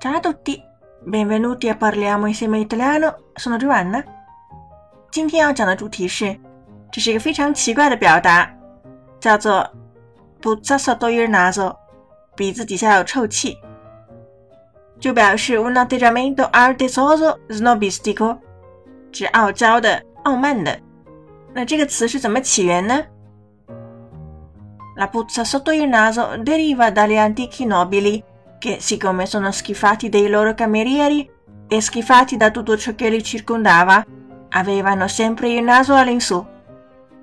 Ciao a tutti, benvenuti a parliamo insieme italiano. Sono Giovanna。今天要讲的主题是，这是一个非常奇怪的表达，叫做 “puzza sotto il naso”，鼻子底下有臭气，就表示 un atteggiamento altezoso snobistico，指傲娇的、傲慢的。那这个词是怎么起源呢？La puzza sotto il naso deriva dagli antichi nobili che, siccome sono schifati dei loro camerieri e schifati da tutto ciò che li circondava, avevano sempre il naso all'insù。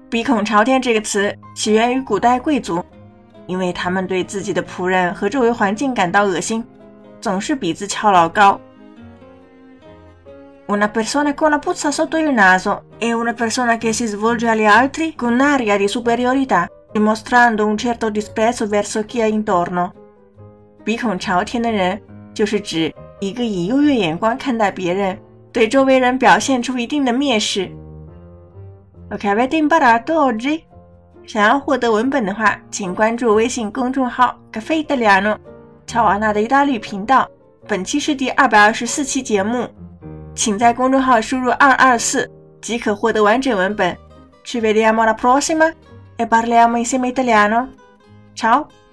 鼻孔朝天这个词起源于古代贵族，因为他们对自己的仆人和周围环境感到恶心，总是鼻子翘老高。Una persona con la puzza sotto il naso è una persona che si svolge agli altri con un'aria di superiorità, dimostrando un certo disprezzo verso chi è intorno。 鼻孔朝天的人，就是指一个以优越眼光看待别人，对周围人表现出一定的蔑视。Ok, avete imparato oggi？想要获得文本的话，请关注微信公众号 “Caffè Italiano”，乔瓦纳的意大利频道。本期是第二百二十四期节目，请在公众号输入“二二四”即可获得完整文本。Ci vediamo alla prossima e parliamo insieme italiano。Ciao。